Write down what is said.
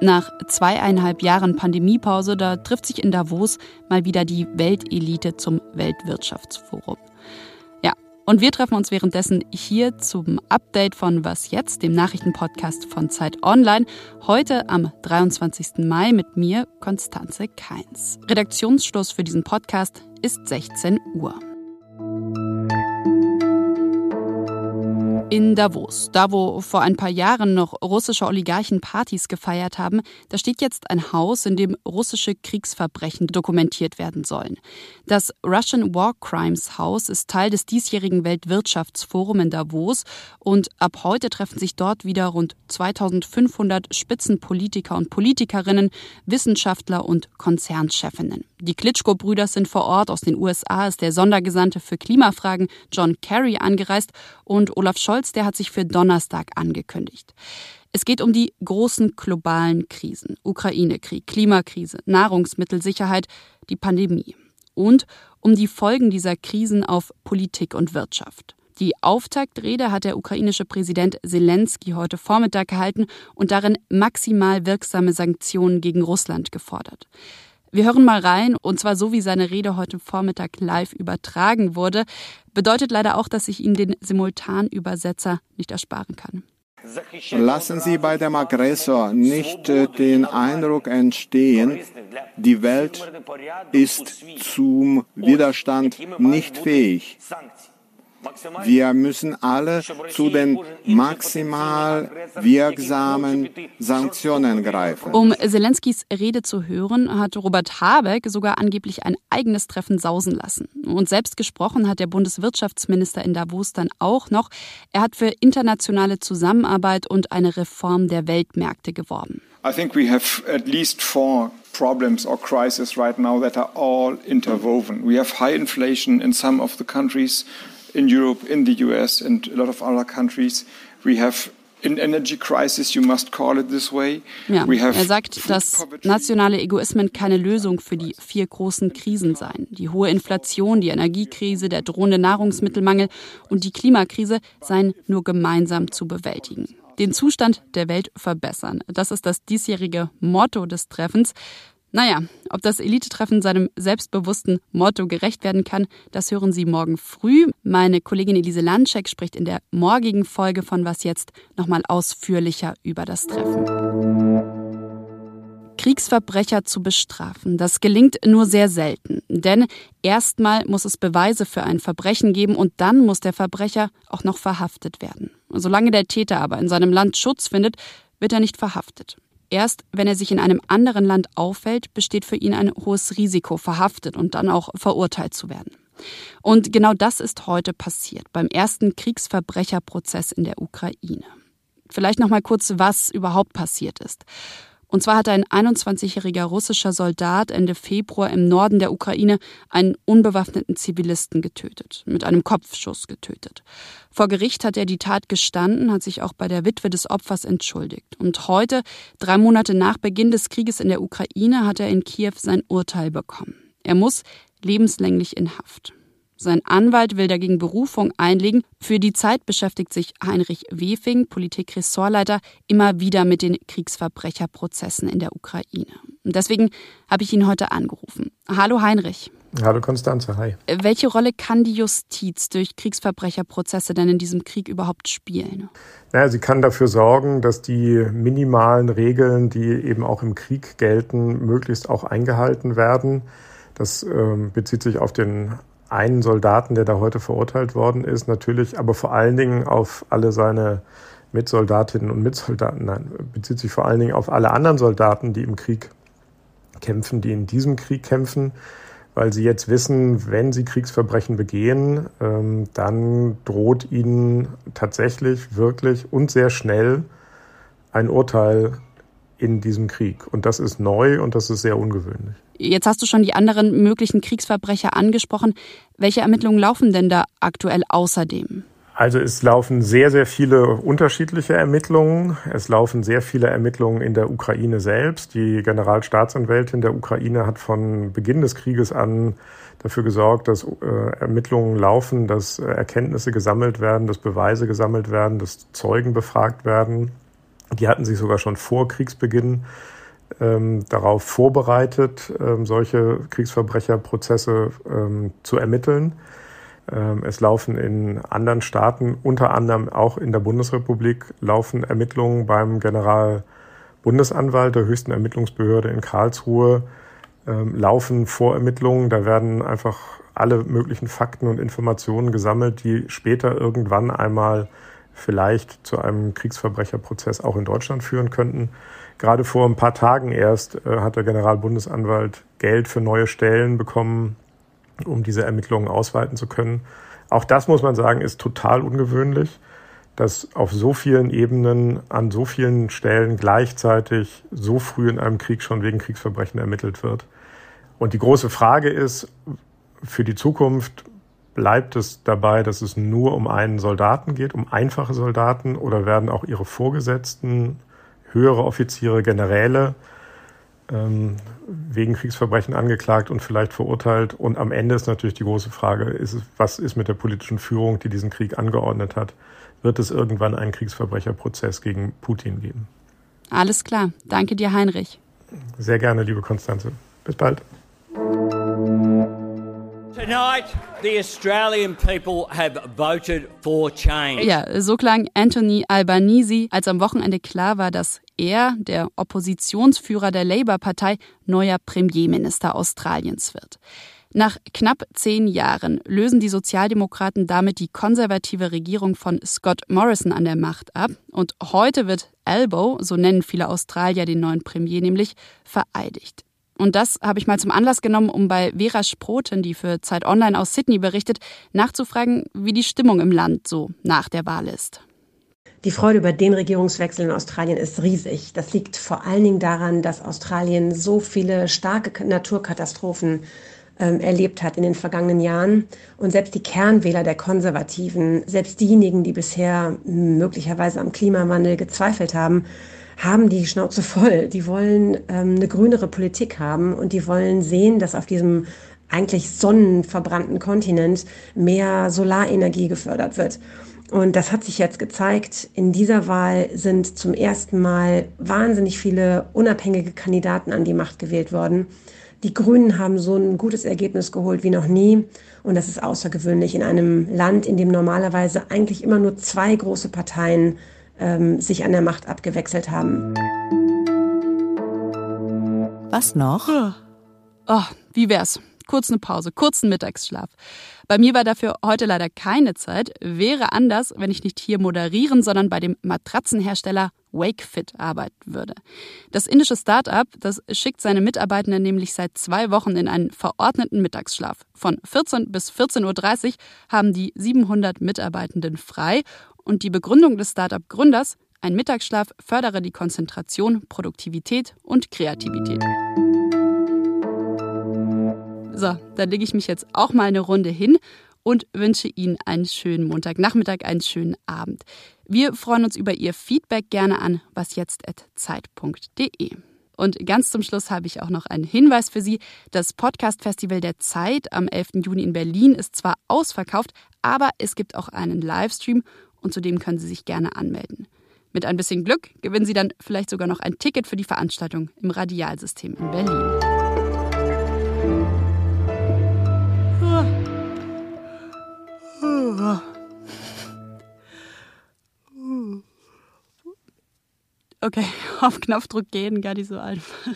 Nach zweieinhalb Jahren Pandemiepause, da trifft sich in Davos mal wieder die Weltelite zum Weltwirtschaftsforum. Ja, und wir treffen uns währenddessen hier zum Update von Was jetzt, dem Nachrichtenpodcast von Zeit Online. Heute am 23. Mai mit mir, Konstanze Keins. Redaktionsschluss für diesen Podcast ist 16 Uhr. In Davos, da wo vor ein paar Jahren noch russische Oligarchen Partys gefeiert haben, da steht jetzt ein Haus, in dem russische Kriegsverbrechen dokumentiert werden sollen. Das Russian War Crimes House ist Teil des diesjährigen Weltwirtschaftsforums in Davos und ab heute treffen sich dort wieder rund 2500 Spitzenpolitiker und Politikerinnen, Wissenschaftler und Konzernchefinnen. Die Klitschko-Brüder sind vor Ort. Aus den USA ist der Sondergesandte für Klimafragen John Kerry angereist und Olaf Scholz, der hat sich für Donnerstag angekündigt. Es geht um die großen globalen Krisen. Ukraine-Krieg, Klimakrise, Nahrungsmittelsicherheit, die Pandemie. Und um die Folgen dieser Krisen auf Politik und Wirtschaft. Die Auftaktrede hat der ukrainische Präsident Zelensky heute Vormittag gehalten und darin maximal wirksame Sanktionen gegen Russland gefordert. Wir hören mal rein, und zwar so, wie seine Rede heute Vormittag live übertragen wurde. Bedeutet leider auch, dass ich Ihnen den Simultanübersetzer nicht ersparen kann. Lassen Sie bei dem Aggressor nicht äh, den Eindruck entstehen, die Welt ist zum Widerstand nicht fähig. Wir müssen alle zu den maximal wirksamen Sanktionen greifen. Um Zelenskys Rede zu hören, hat Robert Habeck sogar angeblich ein eigenes Treffen sausen lassen. Und selbst gesprochen hat der Bundeswirtschaftsminister in Davos dann auch noch. Er hat für internationale Zusammenarbeit und eine Reform der Weltmärkte geworben. I think we have at least four problems or crises right now that are all interwoven. We have high inflation in some of the countries in Europe, in the US, and a lot of other countries. We have In energy crisis, you must call it this way. Ja, er sagt, dass nationale Egoismen keine Lösung für die vier großen Krisen seien. Die hohe Inflation, die Energiekrise, der drohende Nahrungsmittelmangel und die Klimakrise seien nur gemeinsam zu bewältigen. Den Zustand der Welt verbessern. Das ist das diesjährige Motto des Treffens. Naja, ob das Elitetreffen seinem selbstbewussten Motto gerecht werden kann, das hören Sie morgen früh. Meine Kollegin Elise Landschek spricht in der morgigen Folge von Was jetzt nochmal ausführlicher über das Treffen. Kriegsverbrecher zu bestrafen, das gelingt nur sehr selten. Denn erstmal muss es Beweise für ein Verbrechen geben und dann muss der Verbrecher auch noch verhaftet werden. Solange der Täter aber in seinem Land Schutz findet, wird er nicht verhaftet. Erst wenn er sich in einem anderen Land auffällt, besteht für ihn ein hohes Risiko, verhaftet und dann auch verurteilt zu werden. Und genau das ist heute passiert beim ersten Kriegsverbrecherprozess in der Ukraine. Vielleicht noch mal kurz, was überhaupt passiert ist. Und zwar hat ein 21-jähriger russischer Soldat Ende Februar im Norden der Ukraine einen unbewaffneten Zivilisten getötet, mit einem Kopfschuss getötet. Vor Gericht hat er die Tat gestanden, hat sich auch bei der Witwe des Opfers entschuldigt. Und heute, drei Monate nach Beginn des Krieges in der Ukraine, hat er in Kiew sein Urteil bekommen. Er muss lebenslänglich in Haft. Sein Anwalt will dagegen Berufung einlegen. Für die Zeit beschäftigt sich Heinrich Wefing, Politikressortleiter, immer wieder mit den Kriegsverbrecherprozessen in der Ukraine. Und deswegen habe ich ihn heute angerufen. Hallo Heinrich. Hallo Konstanze, hi. Welche Rolle kann die Justiz durch Kriegsverbrecherprozesse denn in diesem Krieg überhaupt spielen? Naja, sie kann dafür sorgen, dass die minimalen Regeln, die eben auch im Krieg gelten, möglichst auch eingehalten werden. Das äh, bezieht sich auf den einen Soldaten, der da heute verurteilt worden ist, natürlich, aber vor allen Dingen auf alle seine Mitsoldatinnen und Mitsoldaten. Nein, bezieht sich vor allen Dingen auf alle anderen Soldaten, die im Krieg kämpfen, die in diesem Krieg kämpfen, weil sie jetzt wissen, wenn sie Kriegsverbrechen begehen, ähm, dann droht ihnen tatsächlich, wirklich und sehr schnell ein Urteil in diesem Krieg. Und das ist neu und das ist sehr ungewöhnlich. Jetzt hast du schon die anderen möglichen Kriegsverbrecher angesprochen. Welche Ermittlungen laufen denn da aktuell außerdem? Also es laufen sehr, sehr viele unterschiedliche Ermittlungen. Es laufen sehr viele Ermittlungen in der Ukraine selbst. Die Generalstaatsanwältin der Ukraine hat von Beginn des Krieges an dafür gesorgt, dass äh, Ermittlungen laufen, dass äh, Erkenntnisse gesammelt werden, dass Beweise gesammelt werden, dass Zeugen befragt werden. Die hatten sich sogar schon vor Kriegsbeginn ähm, darauf vorbereitet, ähm, solche Kriegsverbrecherprozesse ähm, zu ermitteln. Ähm, es laufen in anderen Staaten, unter anderem auch in der Bundesrepublik, laufen Ermittlungen beim Generalbundesanwalt der höchsten Ermittlungsbehörde in Karlsruhe, ähm, laufen Vorermittlungen. Da werden einfach alle möglichen Fakten und Informationen gesammelt, die später irgendwann einmal vielleicht zu einem Kriegsverbrecherprozess auch in Deutschland führen könnten. Gerade vor ein paar Tagen erst äh, hat der Generalbundesanwalt Geld für neue Stellen bekommen um diese Ermittlungen ausweiten zu können. Auch das muss man sagen, ist total ungewöhnlich, dass auf so vielen Ebenen, an so vielen Stellen gleichzeitig so früh in einem Krieg schon wegen Kriegsverbrechen ermittelt wird. Und die große Frage ist für die Zukunft, bleibt es dabei, dass es nur um einen Soldaten geht, um einfache Soldaten, oder werden auch ihre Vorgesetzten, höhere Offiziere, Generäle ähm, wegen Kriegsverbrechen angeklagt und vielleicht verurteilt. Und am Ende ist natürlich die große Frage, ist was ist mit der politischen Führung, die diesen Krieg angeordnet hat? Wird es irgendwann einen Kriegsverbrecherprozess gegen Putin geben? Alles klar. Danke dir, Heinrich. Sehr gerne, liebe Konstanze. Bis bald. Ja, so klang Anthony Albanese, als am Wochenende klar war, dass er, der Oppositionsführer der Labour-Partei, neuer Premierminister Australiens wird. Nach knapp zehn Jahren lösen die Sozialdemokraten damit die konservative Regierung von Scott Morrison an der Macht ab. Und heute wird Elbow, so nennen viele Australier den neuen Premier nämlich, vereidigt. Und das habe ich mal zum Anlass genommen, um bei Vera Sproten, die für Zeit Online aus Sydney berichtet, nachzufragen, wie die Stimmung im Land so nach der Wahl ist. Die Freude über den Regierungswechsel in Australien ist riesig. Das liegt vor allen Dingen daran, dass Australien so viele starke Naturkatastrophen ähm, erlebt hat in den vergangenen Jahren. Und selbst die Kernwähler der Konservativen, selbst diejenigen, die bisher möglicherweise am Klimawandel gezweifelt haben, haben die Schnauze voll. Die wollen ähm, eine grünere Politik haben und die wollen sehen, dass auf diesem eigentlich sonnenverbrannten Kontinent mehr Solarenergie gefördert wird. Und das hat sich jetzt gezeigt. In dieser Wahl sind zum ersten Mal wahnsinnig viele unabhängige Kandidaten an die Macht gewählt worden. Die Grünen haben so ein gutes Ergebnis geholt wie noch nie. Und das ist außergewöhnlich in einem Land, in dem normalerweise eigentlich immer nur zwei große Parteien ähm, sich an der Macht abgewechselt haben. Was noch? Oh, wie wär's? Kurz eine Pause, kurzen Mittagsschlaf. Bei mir war dafür heute leider keine Zeit. Wäre anders, wenn ich nicht hier moderieren, sondern bei dem Matratzenhersteller WakeFit arbeiten würde. Das indische Start-up, das schickt seine Mitarbeitenden nämlich seit zwei Wochen in einen verordneten Mittagsschlaf. Von 14 bis 14.30 Uhr haben die 700 Mitarbeitenden frei und die Begründung des Startup-Gründers, ein Mittagsschlaf fördere die Konzentration, Produktivität und Kreativität. So, dann lege ich mich jetzt auch mal eine Runde hin und wünsche Ihnen einen schönen Montagnachmittag, einen schönen Abend. Wir freuen uns über Ihr Feedback gerne an wasjetzt.zeit.de. Und ganz zum Schluss habe ich auch noch einen Hinweis für Sie. Das Podcast-Festival der Zeit am 11. Juni in Berlin ist zwar ausverkauft, aber es gibt auch einen Livestream und zudem können Sie sich gerne anmelden. Mit ein bisschen Glück gewinnen Sie dann vielleicht sogar noch ein Ticket für die Veranstaltung im Radialsystem in Berlin. Okay, auf Knopfdruck gehen, gar nicht so einfach.